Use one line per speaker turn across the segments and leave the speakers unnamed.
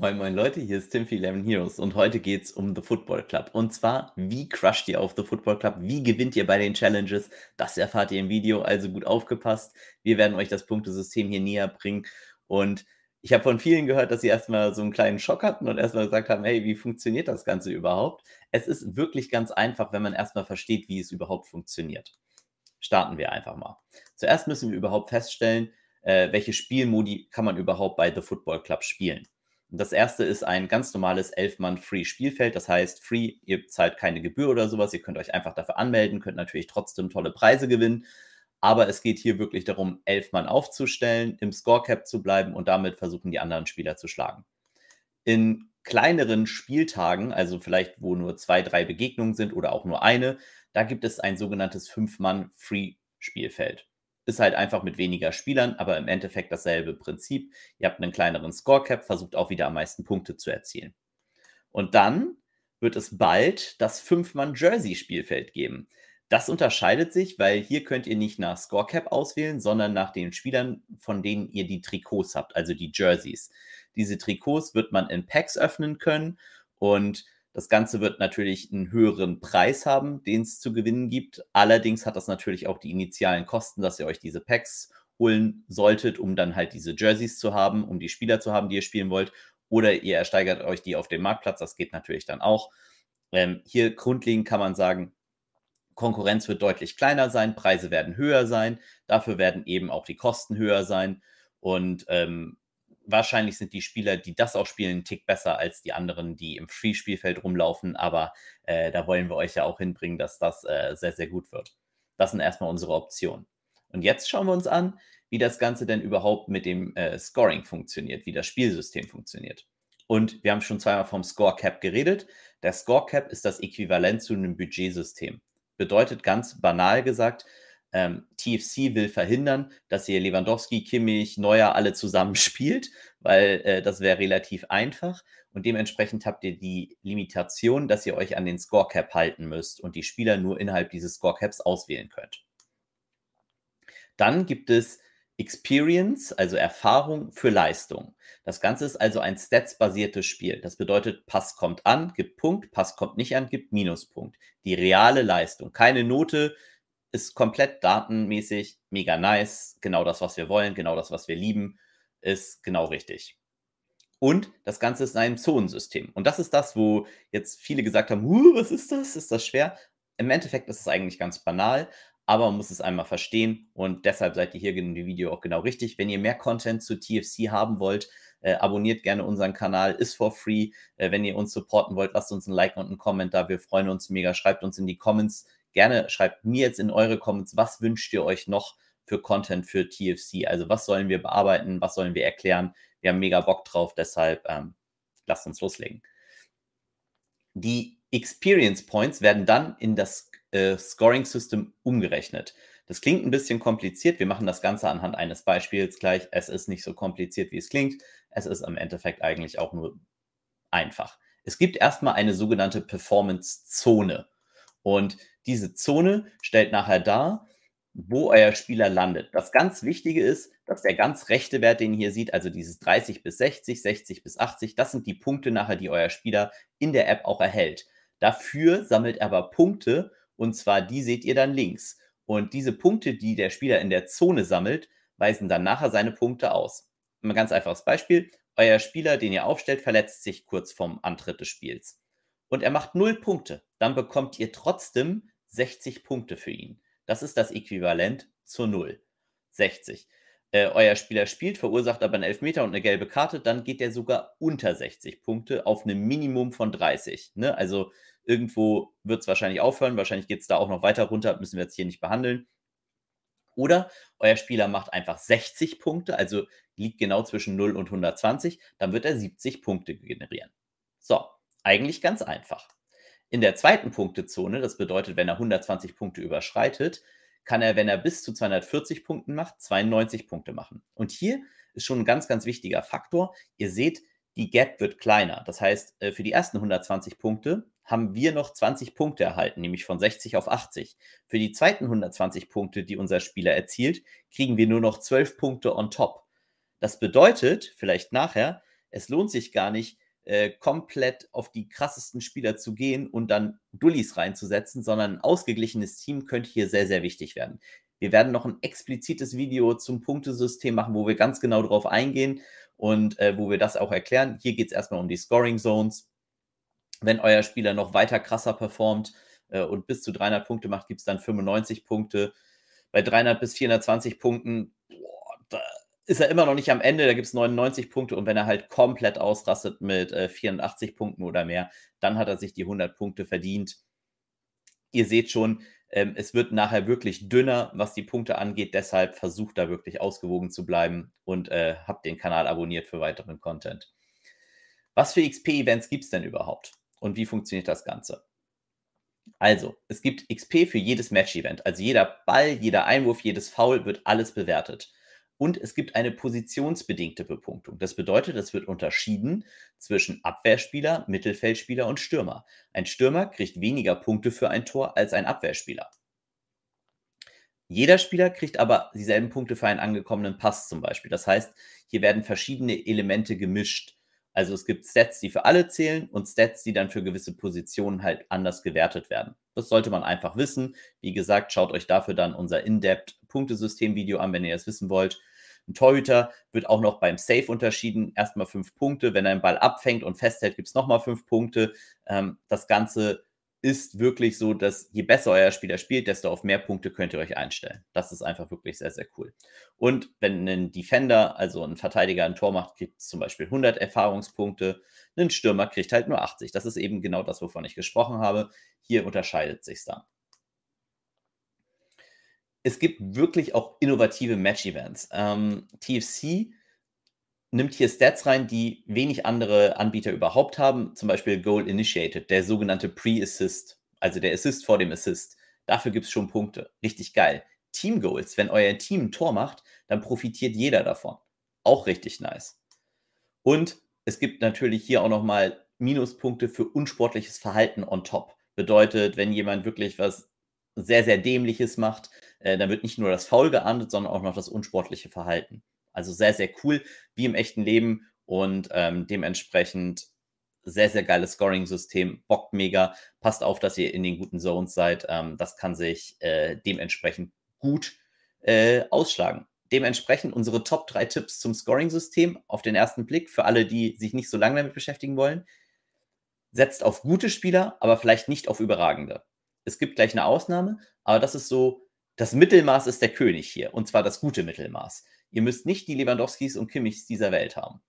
Moin, moin Leute, hier ist Tim für 11 Heroes und heute geht es um The Football Club. Und zwar, wie crusht ihr auf The Football Club? Wie gewinnt ihr bei den Challenges? Das erfahrt ihr im Video, also gut aufgepasst. Wir werden euch das Punktesystem hier näher bringen. Und ich habe von vielen gehört, dass sie erstmal so einen kleinen Schock hatten und erstmal gesagt haben, hey, wie funktioniert das Ganze überhaupt? Es ist wirklich ganz einfach, wenn man erstmal versteht, wie es überhaupt funktioniert. Starten wir einfach mal. Zuerst müssen wir überhaupt feststellen, äh, welche Spielmodi kann man überhaupt bei The Football Club spielen. Das erste ist ein ganz normales 11-Mann-Free-Spielfeld. Das heißt, Free, ihr zahlt keine Gebühr oder sowas. Ihr könnt euch einfach dafür anmelden, könnt natürlich trotzdem tolle Preise gewinnen. Aber es geht hier wirklich darum, elf Mann aufzustellen, im Scorecap zu bleiben und damit versuchen, die anderen Spieler zu schlagen. In kleineren Spieltagen, also vielleicht wo nur zwei, drei Begegnungen sind oder auch nur eine, da gibt es ein sogenanntes Fünf-Mann-Free-Spielfeld. Ist halt einfach mit weniger Spielern, aber im Endeffekt dasselbe Prinzip. Ihr habt einen kleineren Scorecap, versucht auch wieder am meisten Punkte zu erzielen. Und dann wird es bald das Fünf-Mann-Jersey-Spielfeld geben. Das unterscheidet sich, weil hier könnt ihr nicht nach Scorecap auswählen, sondern nach den Spielern, von denen ihr die Trikots habt, also die Jerseys. Diese Trikots wird man in Packs öffnen können und das Ganze wird natürlich einen höheren Preis haben, den es zu gewinnen gibt. Allerdings hat das natürlich auch die initialen Kosten, dass ihr euch diese Packs holen solltet, um dann halt diese Jerseys zu haben, um die Spieler zu haben, die ihr spielen wollt. Oder ihr ersteigert euch die auf dem Marktplatz, das geht natürlich dann auch. Ähm, hier grundlegend kann man sagen, Konkurrenz wird deutlich kleiner sein, Preise werden höher sein, dafür werden eben auch die Kosten höher sein. Und ähm, wahrscheinlich sind die Spieler, die das auch spielen, einen Tick besser als die anderen, die im Free-Spielfeld rumlaufen. Aber äh, da wollen wir euch ja auch hinbringen, dass das äh, sehr, sehr gut wird. Das sind erstmal unsere Optionen. Und jetzt schauen wir uns an, wie das Ganze denn überhaupt mit dem äh, Scoring funktioniert, wie das Spielsystem funktioniert. Und wir haben schon zweimal vom Score Cap geredet. Der Score Cap ist das Äquivalent zu einem Budgetsystem. Bedeutet ganz banal gesagt, ähm, TFC will verhindern, dass ihr Lewandowski, Kimmich, Neuer alle zusammen spielt, weil äh, das wäre relativ einfach. Und dementsprechend habt ihr die Limitation, dass ihr euch an den Scorecap halten müsst und die Spieler nur innerhalb dieses Scorecaps auswählen könnt. Dann gibt es Experience, also Erfahrung für Leistung. Das Ganze ist also ein Stats-basiertes Spiel. Das bedeutet, Pass kommt an, gibt Punkt, Pass kommt nicht an, gibt Minuspunkt. Die reale Leistung. Keine Note, ist komplett datenmäßig mega nice. Genau das, was wir wollen, genau das, was wir lieben, ist genau richtig. Und das Ganze ist in einem Zonensystem. Und das ist das, wo jetzt viele gesagt haben, was ist das? Ist das schwer? Im Endeffekt ist es eigentlich ganz banal, aber man muss es einmal verstehen und deshalb seid ihr hier in dem Video auch genau richtig. Wenn ihr mehr Content zu TFC haben wollt, äh, abonniert gerne unseren Kanal, ist for free. Äh, wenn ihr uns supporten wollt, lasst uns ein Like und einen Comment da. Wir freuen uns mega. Schreibt uns in die Comments gerne schreibt mir jetzt in eure Comments, was wünscht ihr euch noch für Content für TFC? Also was sollen wir bearbeiten, was sollen wir erklären? Wir haben mega Bock drauf, deshalb ähm, lasst uns loslegen. Die Experience Points werden dann in das äh, Scoring System umgerechnet. Das klingt ein bisschen kompliziert. Wir machen das Ganze anhand eines Beispiels gleich. Es ist nicht so kompliziert, wie es klingt. Es ist im Endeffekt eigentlich auch nur einfach. Es gibt erstmal eine sogenannte Performance-Zone. Und diese Zone stellt nachher dar, wo euer Spieler landet. Das ganz Wichtige ist, dass der ganz rechte Wert, den ihr hier seht, also dieses 30 bis 60, 60 bis 80, das sind die Punkte nachher, die euer Spieler in der App auch erhält. Dafür sammelt er aber Punkte und zwar die seht ihr dann links. Und diese Punkte, die der Spieler in der Zone sammelt, weisen dann nachher seine Punkte aus. Ein ganz einfaches Beispiel. Euer Spieler, den ihr aufstellt, verletzt sich kurz vorm Antritt des Spiels und er macht 0 Punkte, dann bekommt ihr trotzdem 60 Punkte für ihn. Das ist das Äquivalent zu 0. 60. Äh, euer Spieler spielt, verursacht aber einen Elfmeter und eine gelbe Karte, dann geht er sogar unter 60 Punkte auf einem Minimum von 30. Ne? Also irgendwo wird es wahrscheinlich aufhören, wahrscheinlich geht es da auch noch weiter runter, müssen wir jetzt hier nicht behandeln. Oder euer Spieler macht einfach 60 Punkte, also liegt genau zwischen 0 und 120, dann wird er 70 Punkte generieren. So, eigentlich ganz einfach. In der zweiten Punktezone, das bedeutet, wenn er 120 Punkte überschreitet, kann er, wenn er bis zu 240 Punkten macht, 92 Punkte machen. Und hier ist schon ein ganz, ganz wichtiger Faktor. Ihr seht, die Gap wird kleiner. Das heißt, äh, für die ersten 120 Punkte haben wir noch 20 Punkte erhalten, nämlich von 60 auf 80. Für die zweiten 120 Punkte, die unser Spieler erzielt, kriegen wir nur noch 12 Punkte on top. Das bedeutet, vielleicht nachher, es lohnt sich gar nicht, äh, komplett auf die krassesten Spieler zu gehen und dann Dullis reinzusetzen, sondern ein ausgeglichenes Team könnte hier sehr, sehr wichtig werden. Wir werden noch ein explizites Video zum Punktesystem machen, wo wir ganz genau darauf eingehen und äh, wo wir das auch erklären. Hier geht es erstmal um die Scoring Zones. Wenn euer Spieler noch weiter krasser performt äh, und bis zu 300 Punkte macht, gibt es dann 95 Punkte. Bei 300 bis 420 Punkten boah, ist er immer noch nicht am Ende, da gibt es 99 Punkte und wenn er halt komplett ausrastet mit äh, 84 Punkten oder mehr, dann hat er sich die 100 Punkte verdient. Ihr seht schon, ähm, es wird nachher wirklich dünner, was die Punkte angeht. Deshalb versucht da wirklich ausgewogen zu bleiben und äh, habt den Kanal abonniert für weiteren Content. Was für XP-Events gibt es denn überhaupt? Und wie funktioniert das Ganze? Also, es gibt XP für jedes Match-Event. Also jeder Ball, jeder Einwurf, jedes Foul wird alles bewertet. Und es gibt eine positionsbedingte Bepunktung. Das bedeutet, es wird unterschieden zwischen Abwehrspieler, Mittelfeldspieler und Stürmer. Ein Stürmer kriegt weniger Punkte für ein Tor als ein Abwehrspieler. Jeder Spieler kriegt aber dieselben Punkte für einen angekommenen Pass zum Beispiel. Das heißt, hier werden verschiedene Elemente gemischt. Also es gibt Stats, die für alle zählen und Stats, die dann für gewisse Positionen halt anders gewertet werden. Das sollte man einfach wissen. Wie gesagt, schaut euch dafür dann unser In-Depth Punktesystem-Video an, wenn ihr das wissen wollt. Ein Torhüter wird auch noch beim Safe unterschieden. Erstmal fünf Punkte. Wenn er einen Ball abfängt und festhält, gibt es nochmal fünf Punkte. Ähm, das Ganze ist wirklich so, dass je besser euer Spieler spielt, desto auf mehr Punkte könnt ihr euch einstellen. Das ist einfach wirklich sehr, sehr cool. Und wenn ein Defender, also ein Verteidiger, ein Tor macht, gibt es zum Beispiel 100 Erfahrungspunkte. Ein Stürmer kriegt halt nur 80. Das ist eben genau das, wovon ich gesprochen habe. Hier unterscheidet sich dann es gibt wirklich auch innovative Match-Events. Ähm, TFC nimmt hier Stats rein, die wenig andere Anbieter überhaupt haben. Zum Beispiel Goal Initiated, der sogenannte Pre-Assist, also der Assist vor dem Assist. Dafür gibt es schon Punkte. Richtig geil. Team Goals, wenn euer Team ein Tor macht, dann profitiert jeder davon. Auch richtig nice. Und es gibt natürlich hier auch nochmal Minuspunkte für unsportliches Verhalten on top. Bedeutet, wenn jemand wirklich was sehr, sehr Dämliches macht, äh, dann wird nicht nur das Foul geahndet, sondern auch noch das unsportliche Verhalten. Also sehr, sehr cool, wie im echten Leben und ähm, dementsprechend sehr, sehr geiles Scoring-System, bockt mega. Passt auf, dass ihr in den guten Zones seid. Ähm, das kann sich äh, dementsprechend gut äh, ausschlagen. Dementsprechend unsere Top 3 Tipps zum Scoring-System auf den ersten Blick für alle, die sich nicht so lange damit beschäftigen wollen. Setzt auf gute Spieler, aber vielleicht nicht auf überragende. Es gibt gleich eine Ausnahme, aber das ist so, das Mittelmaß ist der König hier und zwar das gute Mittelmaß. Ihr müsst nicht die Lewandowskis und Kimmichs dieser Welt haben.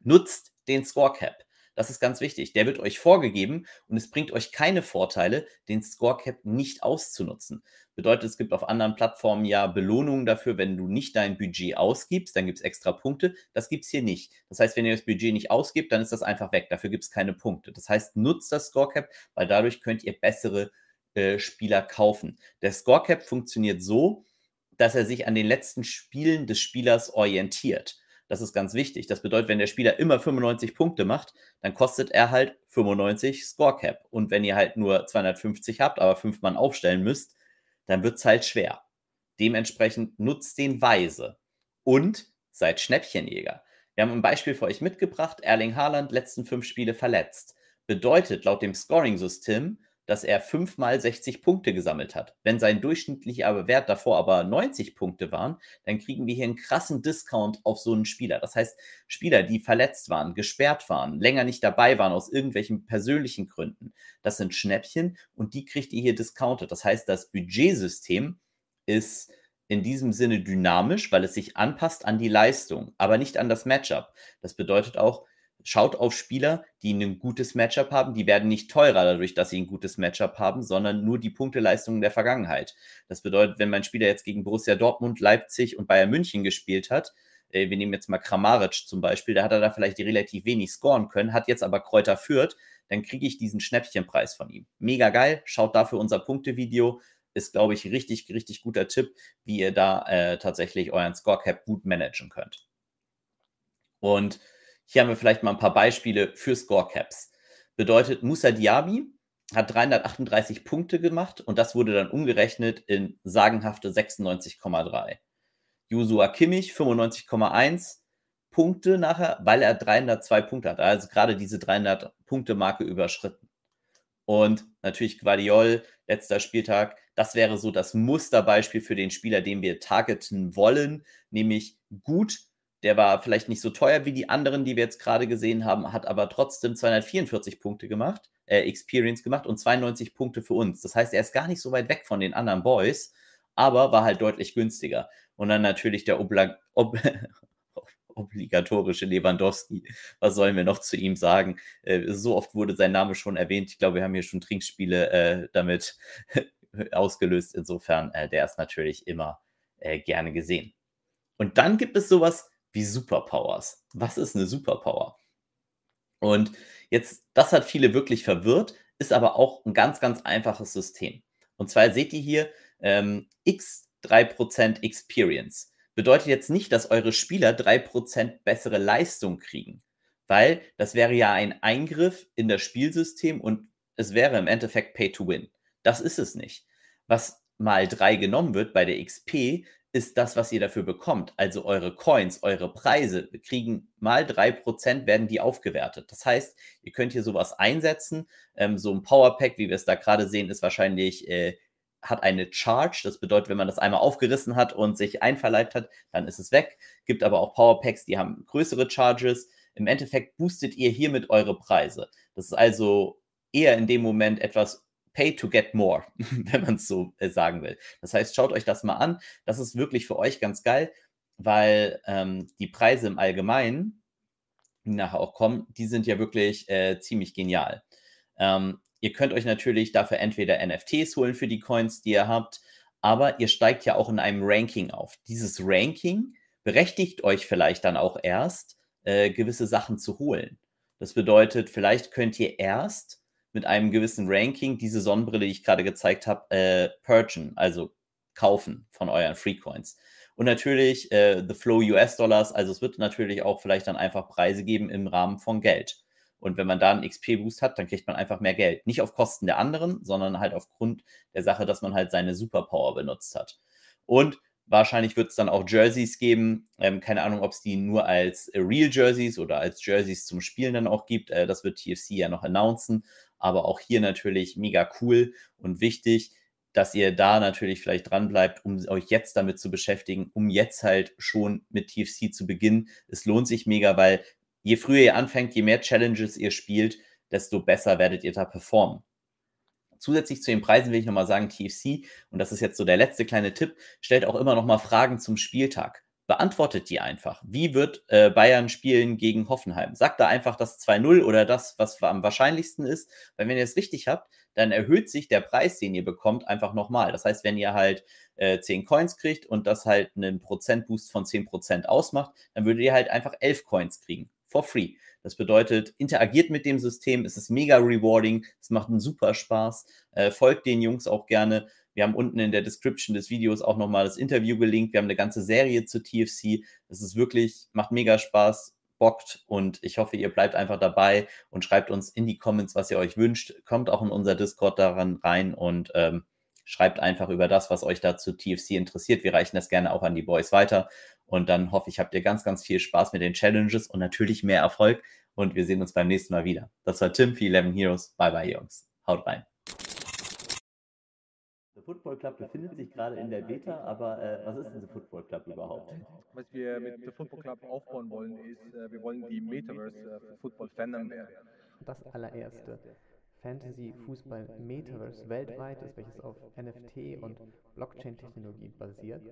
Nutzt den Scorecap. Das ist ganz wichtig. Der wird euch vorgegeben und es bringt euch keine Vorteile, den Scorecap nicht auszunutzen. Bedeutet, es gibt auf anderen Plattformen ja Belohnungen dafür, wenn du nicht dein Budget ausgibst, dann gibt es extra Punkte. Das gibt es hier nicht. Das heißt, wenn ihr das Budget nicht ausgibt, dann ist das einfach weg. Dafür gibt es keine Punkte. Das heißt, nutzt das Scorecap, weil dadurch könnt ihr bessere äh, Spieler kaufen. Der Scorecap funktioniert so, dass er sich an den letzten Spielen des Spielers orientiert. Das ist ganz wichtig. Das bedeutet, wenn der Spieler immer 95 Punkte macht, dann kostet er halt 95 Scorecap. Und wenn ihr halt nur 250 habt, aber fünf Mann aufstellen müsst, dann wird es halt schwer. Dementsprechend nutzt den weise und seid Schnäppchenjäger. Wir haben ein Beispiel für euch mitgebracht. Erling Haaland, letzten fünf Spiele verletzt. Bedeutet laut dem Scoring-System, dass er fünfmal 60 Punkte gesammelt hat. Wenn sein durchschnittlicher Wert davor aber 90 Punkte waren, dann kriegen wir hier einen krassen Discount auf so einen Spieler. Das heißt, Spieler, die verletzt waren, gesperrt waren, länger nicht dabei waren aus irgendwelchen persönlichen Gründen, das sind Schnäppchen und die kriegt ihr hier discounted. Das heißt, das Budgetsystem ist in diesem Sinne dynamisch, weil es sich anpasst an die Leistung, aber nicht an das Matchup. Das bedeutet auch, schaut auf Spieler, die ein gutes Matchup haben. Die werden nicht teurer dadurch, dass sie ein gutes Matchup haben, sondern nur die Punkteleistungen der Vergangenheit. Das bedeutet, wenn mein Spieler jetzt gegen Borussia Dortmund, Leipzig und Bayern München gespielt hat, äh, wir nehmen jetzt mal Kramaric zum Beispiel, da hat er da vielleicht relativ wenig scoren können, hat jetzt aber Kräuter führt, dann kriege ich diesen Schnäppchenpreis von ihm. Mega geil, schaut dafür unser Punktevideo. Ist, glaube ich, richtig, richtig guter Tipp, wie ihr da äh, tatsächlich euren Scorecap gut managen könnt. Und hier haben wir vielleicht mal ein paar Beispiele für Scorecaps. Bedeutet, Musa Diaby hat 338 Punkte gemacht und das wurde dann umgerechnet in sagenhafte 96,3. Joshua Kimmich 95,1, Punkte nachher, weil er 302 Punkte hat. Also gerade diese 300-Punkte-Marke überschritten. Und natürlich Guardiol, letzter Spieltag, das wäre so das Musterbeispiel für den Spieler, den wir targeten wollen, nämlich gut. Der war vielleicht nicht so teuer wie die anderen, die wir jetzt gerade gesehen haben, hat aber trotzdem 244 Punkte gemacht, äh, Experience gemacht und 92 Punkte für uns. Das heißt, er ist gar nicht so weit weg von den anderen Boys, aber war halt deutlich günstiger. Und dann natürlich der Obla Ob obligatorische Lewandowski. Was sollen wir noch zu ihm sagen? Äh, so oft wurde sein Name schon erwähnt. Ich glaube, wir haben hier schon Trinkspiele äh, damit ausgelöst. Insofern, äh, der ist natürlich immer äh, gerne gesehen. Und dann gibt es sowas wie Superpowers. Was ist eine Superpower? Und jetzt, das hat viele wirklich verwirrt, ist aber auch ein ganz, ganz einfaches System. Und zwar seht ihr hier ähm, x 3% Experience bedeutet jetzt nicht, dass eure Spieler 3% bessere Leistung kriegen, weil das wäre ja ein Eingriff in das Spielsystem und es wäre im Endeffekt Pay to Win. Das ist es nicht. Was mal 3 genommen wird bei der XP, ist das, was ihr dafür bekommt. Also eure Coins, eure Preise kriegen mal 3%, werden die aufgewertet. Das heißt, ihr könnt hier sowas einsetzen. Ähm, so ein Powerpack, wie wir es da gerade sehen, ist wahrscheinlich äh, hat eine Charge. Das bedeutet, wenn man das einmal aufgerissen hat und sich einverleibt hat, dann ist es weg. Gibt aber auch Powerpacks, die haben größere Charges. Im Endeffekt boostet ihr hiermit eure Preise. Das ist also eher in dem Moment etwas pay to get more, wenn man es so äh, sagen will. Das heißt, schaut euch das mal an. Das ist wirklich für euch ganz geil, weil ähm, die Preise im Allgemeinen, die nachher auch kommen, die sind ja wirklich äh, ziemlich genial. Ähm, Ihr könnt euch natürlich dafür entweder NFTs holen für die Coins, die ihr habt, aber ihr steigt ja auch in einem Ranking auf. Dieses Ranking berechtigt euch vielleicht dann auch erst, äh, gewisse Sachen zu holen. Das bedeutet, vielleicht könnt ihr erst mit einem gewissen Ranking diese Sonnenbrille, die ich gerade gezeigt habe, äh, purgen, also kaufen von euren Free Coins. Und natürlich äh, The Flow US Dollars, also es wird natürlich auch vielleicht dann einfach Preise geben im Rahmen von Geld. Und wenn man da einen XP-Boost hat, dann kriegt man einfach mehr Geld. Nicht auf Kosten der anderen, sondern halt aufgrund der Sache, dass man halt seine Superpower benutzt hat. Und wahrscheinlich wird es dann auch Jerseys geben. Ähm, keine Ahnung, ob es die nur als Real Jerseys oder als Jerseys zum Spielen dann auch gibt. Äh, das wird TFC ja noch announcen. Aber auch hier natürlich mega cool und wichtig, dass ihr da natürlich vielleicht dran bleibt, um euch jetzt damit zu beschäftigen, um jetzt halt schon mit TFC zu beginnen. Es lohnt sich mega, weil je früher ihr anfängt, je mehr Challenges ihr spielt, desto besser werdet ihr da performen. Zusätzlich zu den Preisen will ich nochmal sagen, TFC, und das ist jetzt so der letzte kleine Tipp, stellt auch immer nochmal Fragen zum Spieltag. Beantwortet die einfach. Wie wird äh, Bayern spielen gegen Hoffenheim? Sagt da einfach das 2-0 oder das, was am wahrscheinlichsten ist. Weil wenn ihr es richtig habt, dann erhöht sich der Preis, den ihr bekommt, einfach nochmal. Das heißt, wenn ihr halt äh, 10 Coins kriegt und das halt einen Prozentboost von 10% ausmacht, dann würdet ihr halt einfach 11 Coins kriegen for free. Das bedeutet, interagiert mit dem System, es ist mega rewarding, es macht einen super Spaß. Äh, folgt den Jungs auch gerne. Wir haben unten in der Description des Videos auch nochmal das Interview gelinkt. Wir haben eine ganze Serie zu TFC. Es ist wirklich, macht mega Spaß, bockt und ich hoffe, ihr bleibt einfach dabei und schreibt uns in die Comments, was ihr euch wünscht. Kommt auch in unser Discord daran rein und ähm, schreibt einfach über das, was euch da zu TFC interessiert. Wir reichen das gerne auch an die Boys weiter. Und dann hoffe ich, habt ihr ganz, ganz viel Spaß mit den Challenges und natürlich mehr Erfolg. Und wir sehen uns beim nächsten Mal wieder. Das war Tim für 11 Heroes. Bye bye, Jungs. Haut rein. Der Football Club befindet sich gerade in der Beta, aber äh, was ist denn der Football Club überhaupt?
Was wir mit dem Football Club aufbauen wollen, ist, äh, wir wollen die Metaverse äh, für Football Fandom werden.
Das allererste Fantasy Fußball Metaverse weltweit ist, welches auf NFT und Blockchain-Technologie basiert.